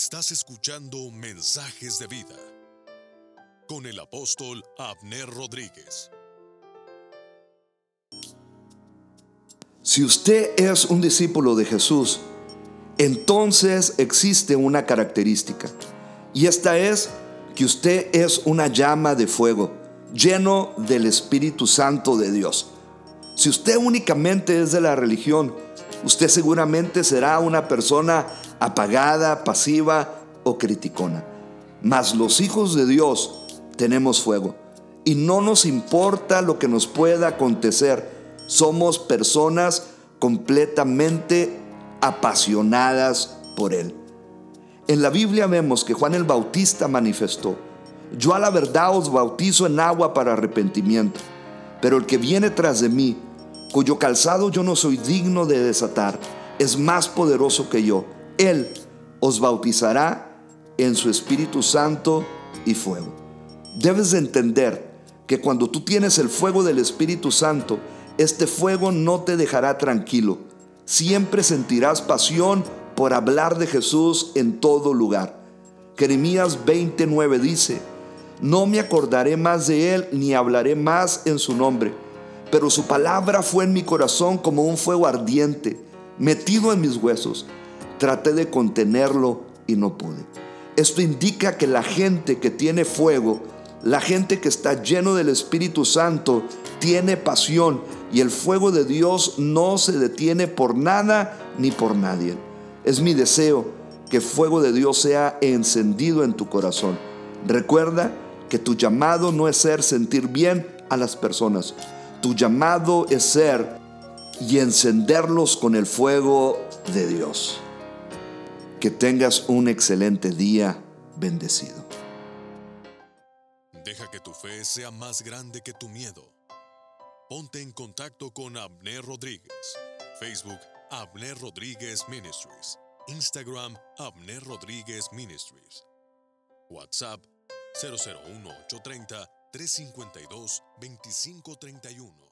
Estás escuchando Mensajes de Vida con el apóstol Abner Rodríguez. Si usted es un discípulo de Jesús, entonces existe una característica. Y esta es que usted es una llama de fuego, lleno del Espíritu Santo de Dios. Si usted únicamente es de la religión, usted seguramente será una persona apagada, pasiva o criticona. Mas los hijos de Dios tenemos fuego y no nos importa lo que nos pueda acontecer. Somos personas completamente apasionadas por Él. En la Biblia vemos que Juan el Bautista manifestó, yo a la verdad os bautizo en agua para arrepentimiento, pero el que viene tras de mí, cuyo calzado yo no soy digno de desatar, es más poderoso que yo. Él os bautizará en su Espíritu Santo y fuego. Debes de entender que cuando tú tienes el fuego del Espíritu Santo, este fuego no te dejará tranquilo. Siempre sentirás pasión por hablar de Jesús en todo lugar. Jeremías 29 dice, no me acordaré más de él ni hablaré más en su nombre pero su palabra fue en mi corazón como un fuego ardiente, metido en mis huesos. Traté de contenerlo y no pude. Esto indica que la gente que tiene fuego, la gente que está lleno del Espíritu Santo, tiene pasión y el fuego de Dios no se detiene por nada ni por nadie. Es mi deseo que el fuego de Dios sea encendido en tu corazón. Recuerda que tu llamado no es ser sentir bien a las personas. Tu llamado es ser y encenderlos con el fuego de Dios. Que tengas un excelente día bendecido. Deja que tu fe sea más grande que tu miedo. Ponte en contacto con Abner Rodríguez. Facebook Abner Rodríguez Ministries. Instagram Abner Rodríguez Ministries. WhatsApp 001 830 352-2531.